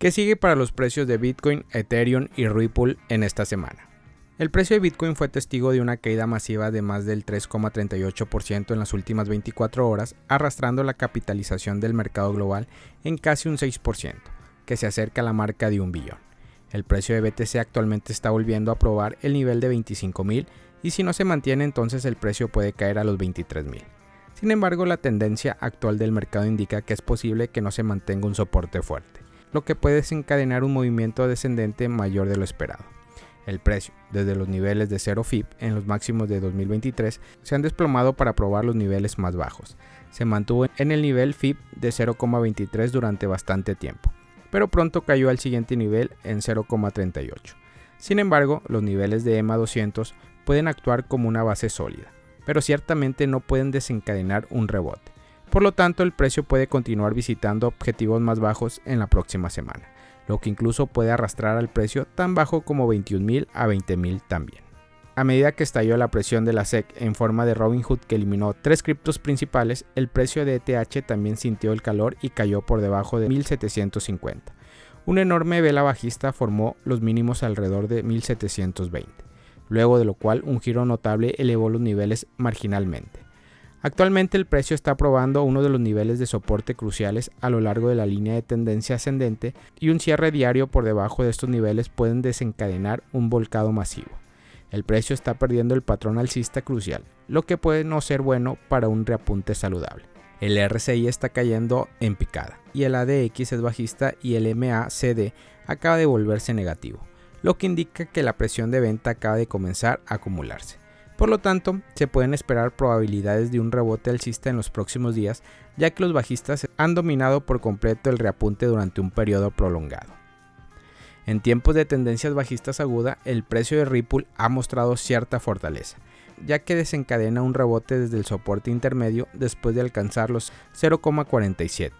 ¿Qué sigue para los precios de Bitcoin, Ethereum y Ripple en esta semana? El precio de Bitcoin fue testigo de una caída masiva de más del 3,38% en las últimas 24 horas, arrastrando la capitalización del mercado global en casi un 6%, que se acerca a la marca de un billón. El precio de BTC actualmente está volviendo a probar el nivel de 25.000 y si no se mantiene entonces el precio puede caer a los 23.000. Sin embargo, la tendencia actual del mercado indica que es posible que no se mantenga un soporte fuerte, lo que puede desencadenar un movimiento descendente mayor de lo esperado. El precio, desde los niveles de 0 FIP en los máximos de 2023, se han desplomado para probar los niveles más bajos. Se mantuvo en el nivel FIP de 0,23 durante bastante tiempo, pero pronto cayó al siguiente nivel en 0,38. Sin embargo, los niveles de EMA 200 pueden actuar como una base sólida, pero ciertamente no pueden desencadenar un rebote. Por lo tanto, el precio puede continuar visitando objetivos más bajos en la próxima semana, lo que incluso puede arrastrar al precio tan bajo como 21.000 a 20.000 también. A medida que estalló la presión de la SEC en forma de Robinhood que eliminó tres criptos principales, el precio de ETH también sintió el calor y cayó por debajo de 1750. Una enorme vela bajista formó los mínimos alrededor de 1720, luego de lo cual un giro notable elevó los niveles marginalmente. Actualmente el precio está probando uno de los niveles de soporte cruciales a lo largo de la línea de tendencia ascendente y un cierre diario por debajo de estos niveles pueden desencadenar un volcado masivo. El precio está perdiendo el patrón alcista crucial, lo que puede no ser bueno para un reapunte saludable. El RSI está cayendo en picada y el ADX es bajista y el MACD acaba de volverse negativo, lo que indica que la presión de venta acaba de comenzar a acumularse. Por lo tanto, se pueden esperar probabilidades de un rebote alcista en los próximos días, ya que los bajistas han dominado por completo el reapunte durante un periodo prolongado. En tiempos de tendencias bajistas aguda, el precio de Ripple ha mostrado cierta fortaleza, ya que desencadena un rebote desde el soporte intermedio después de alcanzar los 0,47.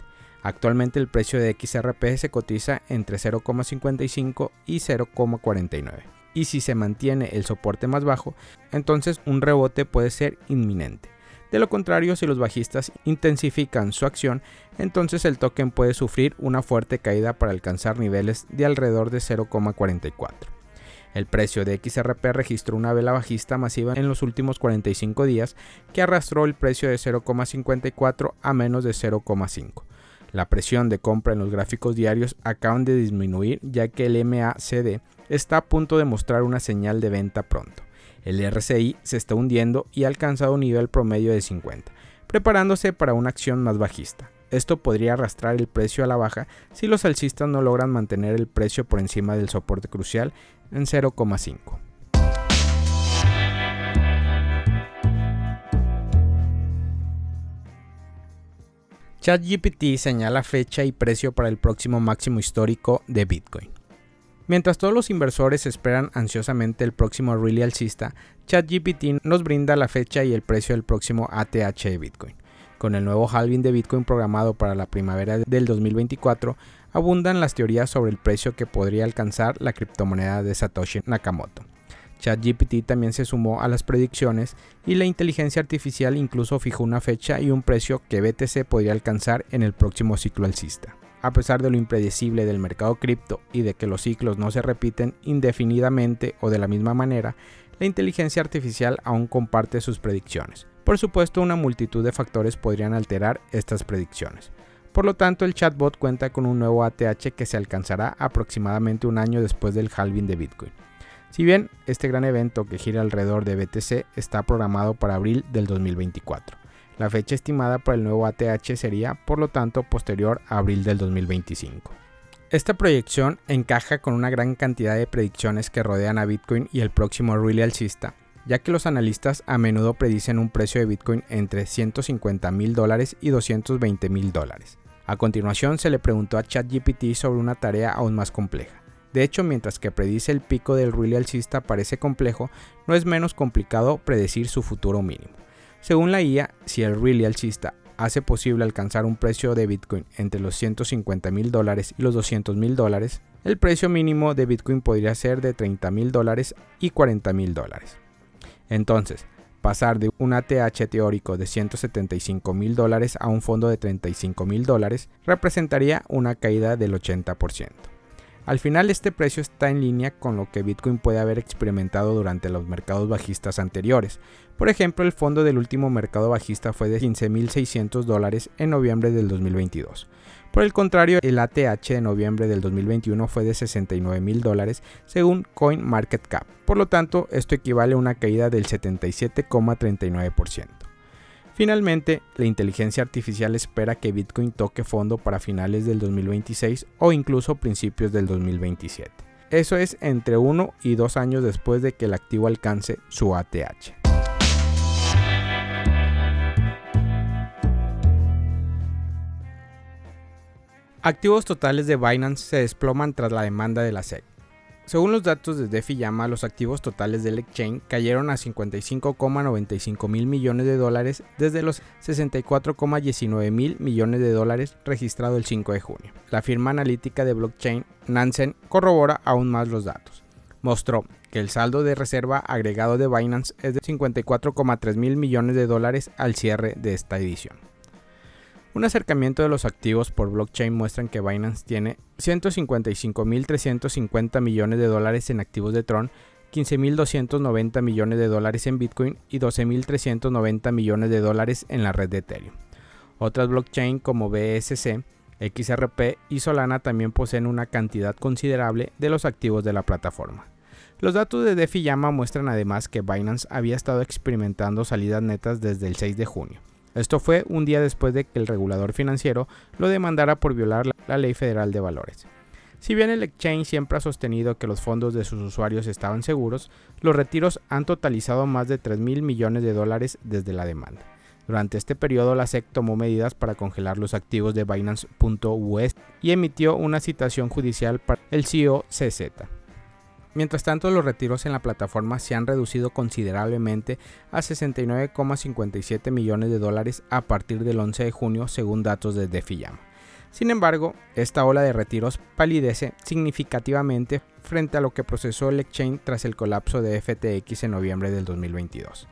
Actualmente el precio de XRP se cotiza entre 0,55 y 0,49 y si se mantiene el soporte más bajo, entonces un rebote puede ser inminente. De lo contrario, si los bajistas intensifican su acción, entonces el token puede sufrir una fuerte caída para alcanzar niveles de alrededor de 0,44. El precio de XRP registró una vela bajista masiva en los últimos 45 días que arrastró el precio de 0,54 a menos de 0,5. La presión de compra en los gráficos diarios acaban de disminuir ya que el MACD está a punto de mostrar una señal de venta pronto. El RCI se está hundiendo y ha alcanzado un nivel promedio de 50, preparándose para una acción más bajista. Esto podría arrastrar el precio a la baja si los alcistas no logran mantener el precio por encima del soporte crucial en 0,5. ChatGPT señala fecha y precio para el próximo máximo histórico de Bitcoin. Mientras todos los inversores esperan ansiosamente el próximo rally alcista, ChatGPT nos brinda la fecha y el precio del próximo ATH de Bitcoin. Con el nuevo halving de Bitcoin programado para la primavera del 2024, abundan las teorías sobre el precio que podría alcanzar la criptomoneda de Satoshi Nakamoto. ChatGPT también se sumó a las predicciones y la inteligencia artificial incluso fijó una fecha y un precio que BTC podría alcanzar en el próximo ciclo alcista. A pesar de lo impredecible del mercado cripto y de que los ciclos no se repiten indefinidamente o de la misma manera, la inteligencia artificial aún comparte sus predicciones. Por supuesto, una multitud de factores podrían alterar estas predicciones. Por lo tanto, el chatbot cuenta con un nuevo ATH que se alcanzará aproximadamente un año después del halving de Bitcoin. Si bien este gran evento que gira alrededor de BTC está programado para abril del 2024. La fecha estimada para el nuevo ATH sería, por lo tanto, posterior a abril del 2025. Esta proyección encaja con una gran cantidad de predicciones que rodean a Bitcoin y el próximo rally alcista, ya que los analistas a menudo predicen un precio de Bitcoin entre 150 mil dólares y 220 mil dólares. A continuación se le preguntó a ChatGPT sobre una tarea aún más compleja. De hecho, mientras que predice el pico del rally alcista parece complejo, no es menos complicado predecir su futuro mínimo. Según la IA, si el really alcista hace posible alcanzar un precio de Bitcoin entre los 150 mil dólares y los 200 mil dólares, el precio mínimo de Bitcoin podría ser de 30 mil dólares y 40 mil dólares. Entonces, pasar de un ATH teórico de 175 mil dólares a un fondo de 35 mil dólares representaría una caída del 80%. Al final este precio está en línea con lo que Bitcoin puede haber experimentado durante los mercados bajistas anteriores. Por ejemplo, el fondo del último mercado bajista fue de 15.600 dólares en noviembre del 2022. Por el contrario, el ATH de noviembre del 2021 fue de 69 mil dólares según CoinMarketCap. Por lo tanto, esto equivale a una caída del 77,39%. Finalmente, la inteligencia artificial espera que Bitcoin toque fondo para finales del 2026 o incluso principios del 2027. Eso es entre uno y dos años después de que el activo alcance su ATH. Activos totales de Binance se desploman tras la demanda de la SEC. Según los datos de DeFi Llama, los activos totales del exchange cayeron a 55,95 mil millones de dólares desde los 64,19 mil millones de dólares registrado el 5 de junio. La firma analítica de blockchain Nansen corrobora aún más los datos. Mostró que el saldo de reserva agregado de Binance es de 54,3 mil millones de dólares al cierre de esta edición. Un acercamiento de los activos por blockchain muestran que Binance tiene 155.350 millones de dólares en activos de Tron, 15.290 millones de dólares en Bitcoin y 12.390 millones de dólares en la red de Ethereum. Otras blockchain como BSC, XRP y Solana también poseen una cantidad considerable de los activos de la plataforma. Los datos de DeFi Llama muestran además que Binance había estado experimentando salidas netas desde el 6 de junio esto fue un día después de que el regulador financiero lo demandara por violar la ley federal de valores. Si bien el exchange siempre ha sostenido que los fondos de sus usuarios estaban seguros, los retiros han totalizado más de 3 mil millones de dólares desde la demanda. Durante este periodo, la SEC tomó medidas para congelar los activos de Binance.us y emitió una citación judicial para el CEO CZ. Mientras tanto, los retiros en la plataforma se han reducido considerablemente a 69,57 millones de dólares a partir del 11 de junio, según datos de DeFi Sin embargo, esta ola de retiros palidece significativamente frente a lo que procesó el exchange tras el colapso de FTX en noviembre del 2022.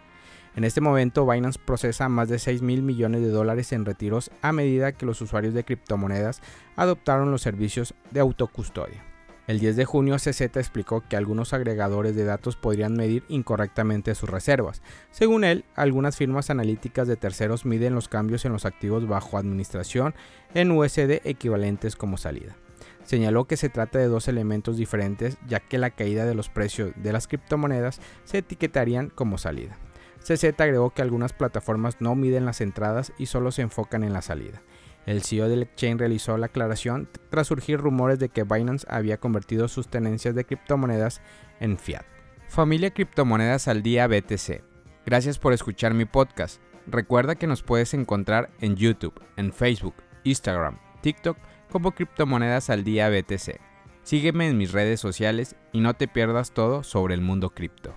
En este momento, Binance procesa más de 6 mil millones de dólares en retiros a medida que los usuarios de criptomonedas adoptaron los servicios de autocustodia. El 10 de junio CZ explicó que algunos agregadores de datos podrían medir incorrectamente sus reservas. Según él, algunas firmas analíticas de terceros miden los cambios en los activos bajo administración en USD equivalentes como salida. Señaló que se trata de dos elementos diferentes ya que la caída de los precios de las criptomonedas se etiquetarían como salida. CZ agregó que algunas plataformas no miden las entradas y solo se enfocan en la salida. El CEO del exchange realizó la aclaración tras surgir rumores de que Binance había convertido sus tenencias de criptomonedas en fiat. Familia Criptomonedas al Día BTC. Gracias por escuchar mi podcast. Recuerda que nos puedes encontrar en YouTube, en Facebook, Instagram, TikTok como Criptomonedas al Día BTC. Sígueme en mis redes sociales y no te pierdas todo sobre el mundo cripto.